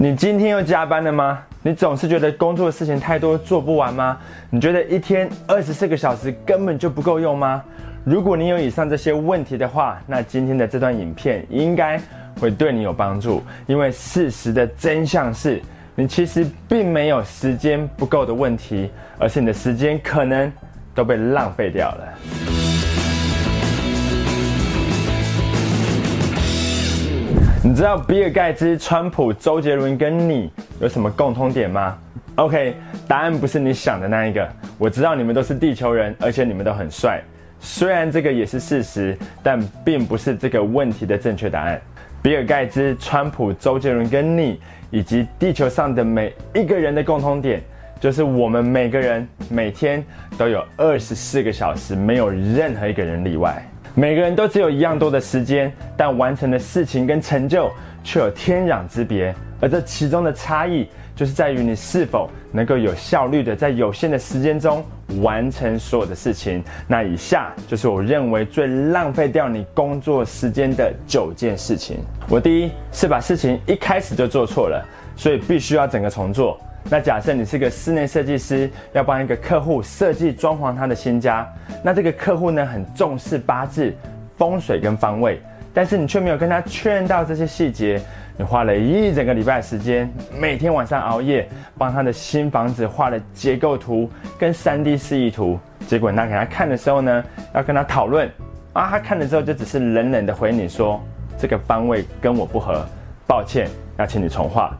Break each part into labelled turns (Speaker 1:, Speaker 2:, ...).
Speaker 1: 你今天又加班了吗？你总是觉得工作的事情太多，做不完吗？你觉得一天二十四个小时根本就不够用吗？如果你有以上这些问题的话，那今天的这段影片应该会对你有帮助。因为事实的真相是，你其实并没有时间不够的问题，而是你的时间可能都被浪费掉了。你知道比尔盖茨、川普、周杰伦跟你有什么共通点吗？OK，答案不是你想的那一个。我知道你们都是地球人，而且你们都很帅。虽然这个也是事实，但并不是这个问题的正确答案。比尔盖茨、川普、周杰伦跟你以及地球上的每一个人的共通点，就是我们每个人每天都有二十四个小时，没有任何一个人例外。每个人都只有一样多的时间，但完成的事情跟成就却有天壤之别。而这其中的差异，就是在于你是否能够有效率的在有限的时间中完成所有的事情。那以下就是我认为最浪费掉你工作时间的九件事情。我第一是把事情一开始就做错了，所以必须要整个重做。那假设你是个室内设计师，要帮一个客户设计装潢他的新家，那这个客户呢很重视八字、风水跟方位，但是你却没有跟他确认到这些细节，你花了一整个礼拜的时间，每天晚上熬夜帮他的新房子画了结构图跟三 D 示意图，结果那给他看的时候呢，要跟他讨论，啊，他看了之后就只是冷冷的回你说，这个方位跟我不合，抱歉，要请你重画。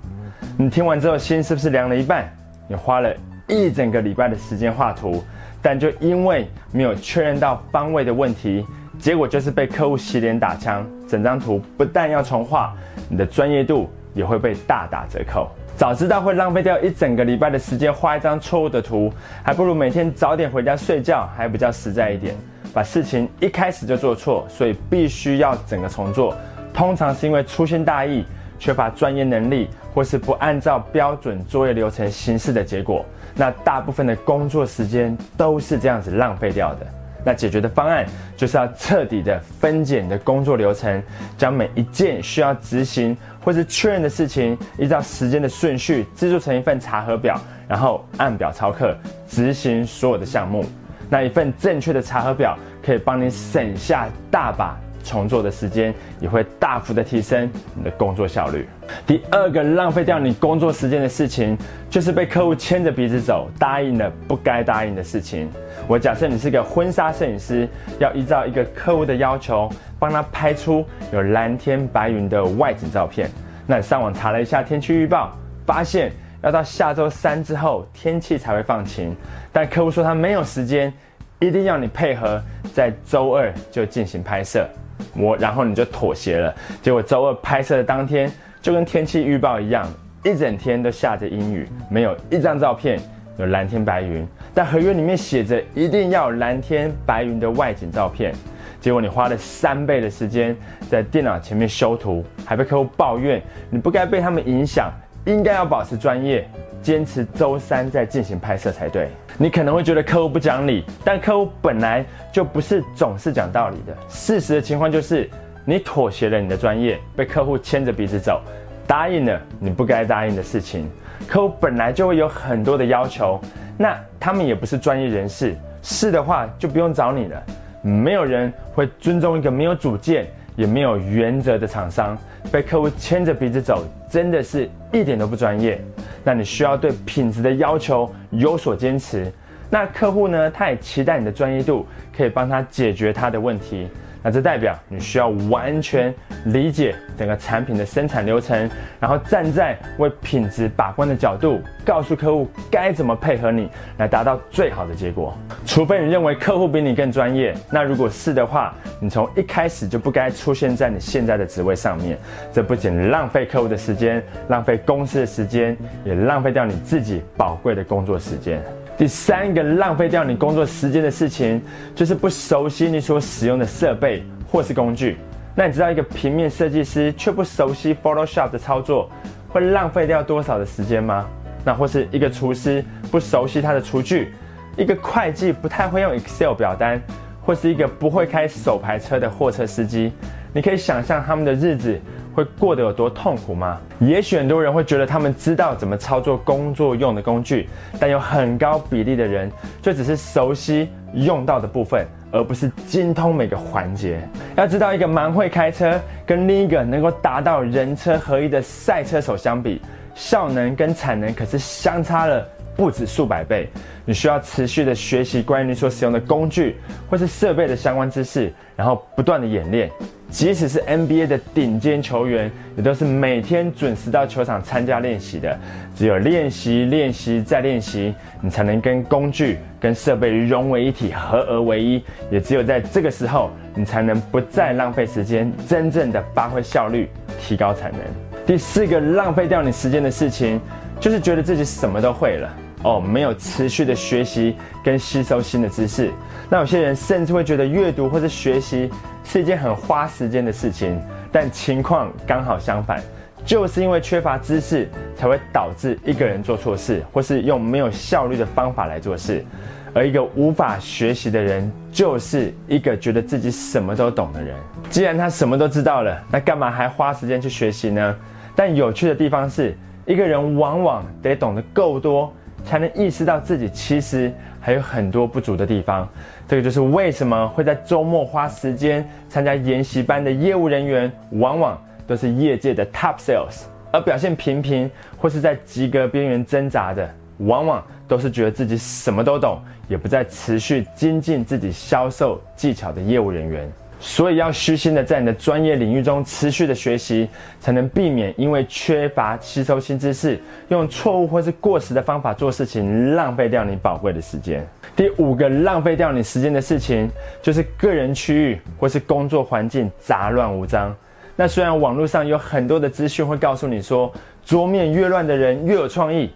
Speaker 1: 你听完之后，心是不是凉了一半？你花了一整个礼拜的时间画图，但就因为没有确认到方位的问题，结果就是被客户洗脸打枪。整张图不但要重画，你的专业度也会被大打折扣。早知道会浪费掉一整个礼拜的时间画一张错误的图，还不如每天早点回家睡觉，还比较实在一点。把事情一开始就做错，所以必须要整个重做。通常是因为粗心大意。缺乏专业能力，或是不按照标准作业流程行事的结果，那大部分的工作时间都是这样子浪费掉的。那解决的方案就是要彻底的分解你的工作流程，将每一件需要执行或是确认的事情，依照时间的顺序制作成一份查核表，然后按表操课执行所有的项目。那一份正确的查核表可以帮你省下大把。重做的时间也会大幅的提升你的工作效率。第二个浪费掉你工作时间的事情，就是被客户牵着鼻子走，答应了不该答应的事情。我假设你是个婚纱摄影师，要依照一个客户的要求，帮他拍出有蓝天白云的外景照片。那你上网查了一下天气预报，发现要到下周三之后天气才会放晴，但客户说他没有时间，一定要你配合在周二就进行拍摄。我，然后你就妥协了。结果周二拍摄的当天，就跟天气预报一样，一整天都下着阴雨，没有一张照片有蓝天白云。但合约里面写着一定要蓝天白云的外景照片。结果你花了三倍的时间在电脑前面修图，还被客户抱怨你不该被他们影响，应该要保持专业。坚持周三再进行拍摄才对。你可能会觉得客户不讲理，但客户本来就不是总是讲道理的。事实的情况就是，你妥协了你的专业，被客户牵着鼻子走，答应了你不该答应的事情。客户本来就会有很多的要求，那他们也不是专业人士，是的话就不用找你了。没有人会尊重一个没有主见也没有原则的厂商。被客户牵着鼻子走，真的是一点都不专业。那你需要对品质的要求有所坚持。那客户呢？他也期待你的专业度可以帮他解决他的问题。那这代表你需要完全理解整个产品的生产流程，然后站在为品质把关的角度，告诉客户该怎么配合你来达到最好的结果。除非你认为客户比你更专业，那如果是的话，你从一开始就不该出现在你现在的职位上面。这不仅浪费客户的时间，浪费公司的时间，也浪费掉你自己宝贵的工作时间。第三个浪费掉你工作时间的事情，就是不熟悉你所使用的设备或是工具。那你知道一个平面设计师却不熟悉 Photoshop 的操作，会浪费掉多少的时间吗？那或是一个厨师不熟悉他的厨具，一个会计不太会用 Excel 表单，或是一个不会开手排车的货车司机，你可以想象他们的日子。会过得有多痛苦吗？也许很多人会觉得他们知道怎么操作工作用的工具，但有很高比例的人就只是熟悉用到的部分，而不是精通每个环节。要知道，一个蛮会开车，跟另一个能够达到人车合一的赛车手相比，效能跟产能可是相差了不止数百倍。你需要持续的学习关于你所使用的工具或是设备的相关知识，然后不断的演练。即使是 NBA 的顶尖球员，也都是每天准时到球场参加练习的。只有练习、练习再练习，你才能跟工具、跟设备融为一体，合而为一。也只有在这个时候，你才能不再浪费时间，真正的发挥效率，提高产能。第四个浪费掉你时间的事情，就是觉得自己什么都会了哦，没有持续的学习跟吸收新的知识。那有些人甚至会觉得阅读或者学习。是一件很花时间的事情，但情况刚好相反，就是因为缺乏知识，才会导致一个人做错事，或是用没有效率的方法来做事。而一个无法学习的人，就是一个觉得自己什么都懂的人。既然他什么都知道了，那干嘛还花时间去学习呢？但有趣的地方是，一个人往往得懂得够多。才能意识到自己其实还有很多不足的地方。这个就是为什么会在周末花时间参加研习班的业务人员，往往都是业界的 top sales，而表现平平或是在及格边缘挣扎的，往往都是觉得自己什么都懂，也不再持续精进自己销售技巧的业务人员。所以要虚心的在你的专业领域中持续的学习，才能避免因为缺乏吸收新知识，用错误或是过时的方法做事情，浪费掉你宝贵的时间。第五个浪费掉你时间的事情，就是个人区域或是工作环境杂乱无章。那虽然网络上有很多的资讯会告诉你说，桌面越乱的人越有创意，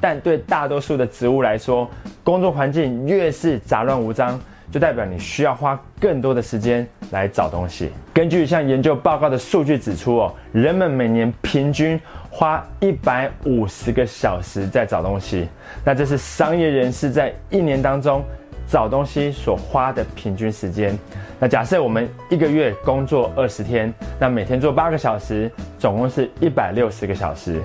Speaker 1: 但对大多数的职务来说，工作环境越是杂乱无章。就代表你需要花更多的时间来找东西。根据一项研究报告的数据指出，哦，人们每年平均花一百五十个小时在找东西。那这是商业人士在一年当中找东西所花的平均时间。那假设我们一个月工作二十天，那每天做八个小时，总共是一百六十个小时。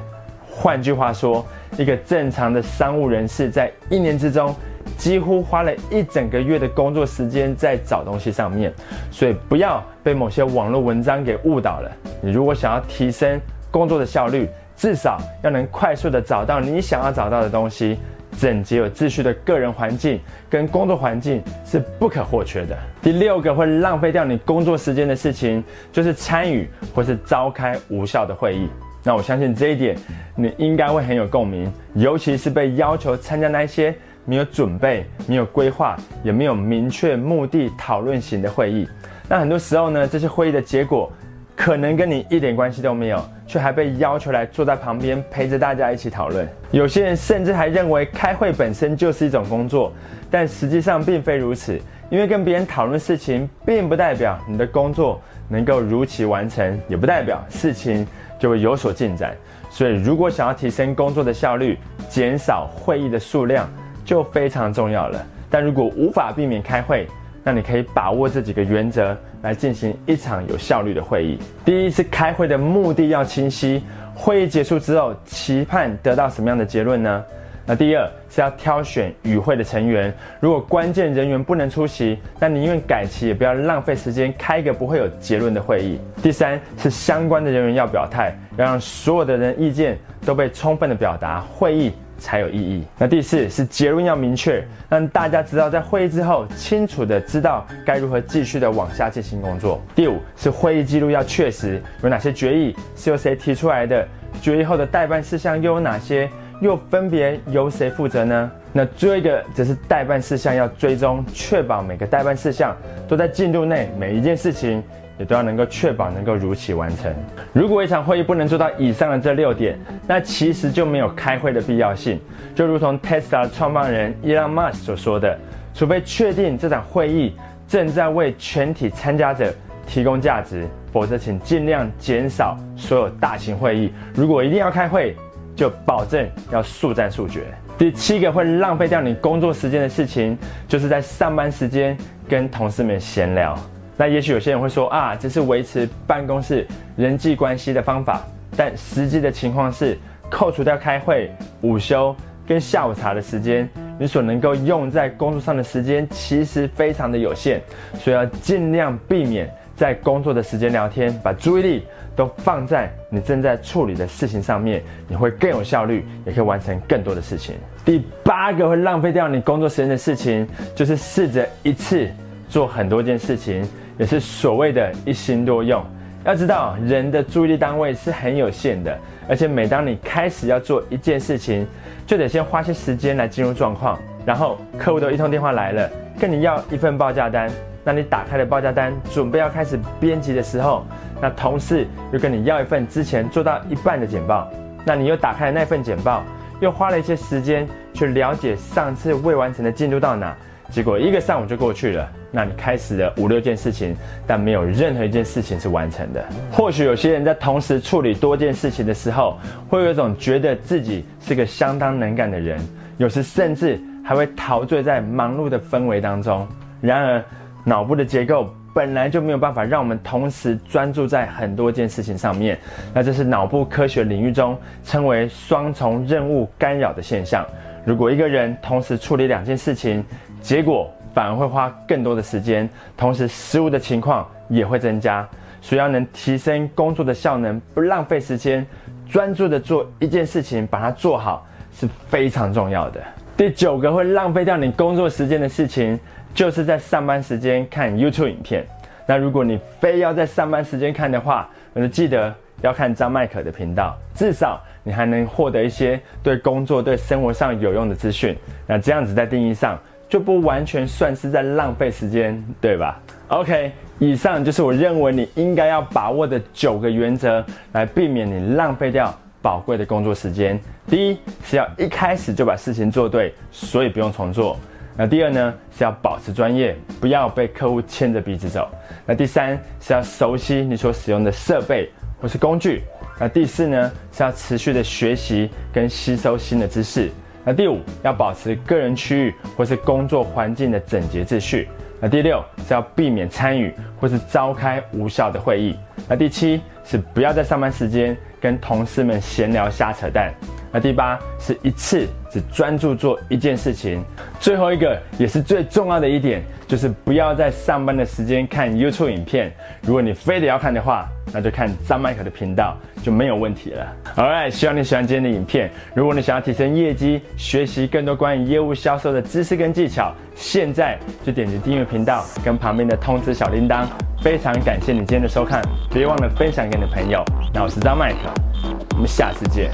Speaker 1: 换句话说，一个正常的商务人士在一年之中。几乎花了一整个月的工作时间在找东西上面，所以不要被某些网络文章给误导了。你如果想要提升工作的效率，至少要能快速的找到你想要找到的东西。整洁有秩序的个人环境跟工作环境是不可或缺的。第六个会浪费掉你工作时间的事情，就是参与或是召开无效的会议。那我相信这一点你应该会很有共鸣，尤其是被要求参加那些。没有准备，没有规划，也没有明确目的讨论型的会议。那很多时候呢，这些会议的结果可能跟你一点关系都没有，却还被要求来坐在旁边陪着大家一起讨论。有些人甚至还认为开会本身就是一种工作，但实际上并非如此。因为跟别人讨论事情，并不代表你的工作能够如期完成，也不代表事情就会有所进展。所以，如果想要提升工作的效率，减少会议的数量。就非常重要了。但如果无法避免开会，那你可以把握这几个原则来进行一场有效率的会议。第一是开会的目的要清晰，会议结束之后期盼得到什么样的结论呢？那第二是要挑选与会的成员，如果关键人员不能出席，那宁愿改期也不要浪费时间开一个不会有结论的会议。第三是相关的人员要表态，要让所有的人意见都被充分的表达，会议。才有意义。那第四是结论要明确，让大家知道在会议之后清楚的知道该如何继续的往下进行工作。第五是会议记录要确实，有哪些决议是由谁提出来的，决议后的代办事项又有哪些，又分别由谁负责呢？那最后一个则是代办事项要追踪，确保每个代办事项都在进度内，每一件事情。也都要能够确保能够如期完成。如果一场会议不能做到以上的这六点，那其实就没有开会的必要性。就如同 Tesla 创办人 Elon Musk 所说的，除非确定这场会议正在为全体参加者提供价值，否则请尽量减少所有大型会议。如果一定要开会，就保证要速战速决。第七个会浪费掉你工作时间的事情，就是在上班时间跟同事们闲聊。那也许有些人会说啊，这是维持办公室人际关系的方法，但实际的情况是，扣除掉开会、午休跟下午茶的时间，你所能够用在工作上的时间其实非常的有限，所以要尽量避免在工作的时间聊天，把注意力都放在你正在处理的事情上面，你会更有效率，也可以完成更多的事情。第八个会浪费掉你工作时间的事情，就是试着一次做很多件事情。也是所谓的一心多用。要知道，人的注意力单位是很有限的，而且每当你开始要做一件事情，就得先花些时间来进入状况。然后客户都一通电话来了，跟你要一份报价单。那你打开了报价单，准备要开始编辑的时候，那同事又跟你要一份之前做到一半的简报。那你又打开了那份简报，又花了一些时间去了解上次未完成的进度到哪。结果一个上午就过去了，那你开始了五六件事情，但没有任何一件事情是完成的。或许有些人在同时处理多件事情的时候，会有一种觉得自己是个相当能干的人，有时甚至还会陶醉在忙碌的氛围当中。然而，脑部的结构本来就没有办法让我们同时专注在很多件事情上面，那这是脑部科学领域中称为双重任务干扰的现象。如果一个人同时处理两件事情，结果反而会花更多的时间，同时失误的情况也会增加。所以要能提升工作的效能，不浪费时间，专注的做一件事情，把它做好是非常重要的。第九个会浪费掉你工作时间的事情，就是在上班时间看 YouTube 影片。那如果你非要在上班时间看的话，那就记得要看张麦可的频道，至少你还能获得一些对工作、对生活上有用的资讯。那这样子在定义上。就不完全算是在浪费时间，对吧？OK，以上就是我认为你应该要把握的九个原则，来避免你浪费掉宝贵的工作时间。第一是要一开始就把事情做对，所以不用重做。那第二呢是要保持专业，不要被客户牵着鼻子走。那第三是要熟悉你所使用的设备或是工具。那第四呢是要持续的学习跟吸收新的知识。那第五要保持个人区域或是工作环境的整洁秩序。那第六是要避免参与或是召开无效的会议。那第七是不要在上班时间跟同事们闲聊瞎扯淡。那第八是一次只专注做一件事情。最后一个也是最重要的一点，就是不要在上班的时间看 YouTube 影片。如果你非得要看的话，那就看张麦克的频道就没有问题了。Alright，希望你喜欢今天的影片。如果你想要提升业绩，学习更多关于业务销售的知识跟技巧，现在就点击订阅频道跟旁边的通知小铃铛。非常感谢你今天的收看，别忘了分享给你的朋友。那我是张麦克，我们下次见。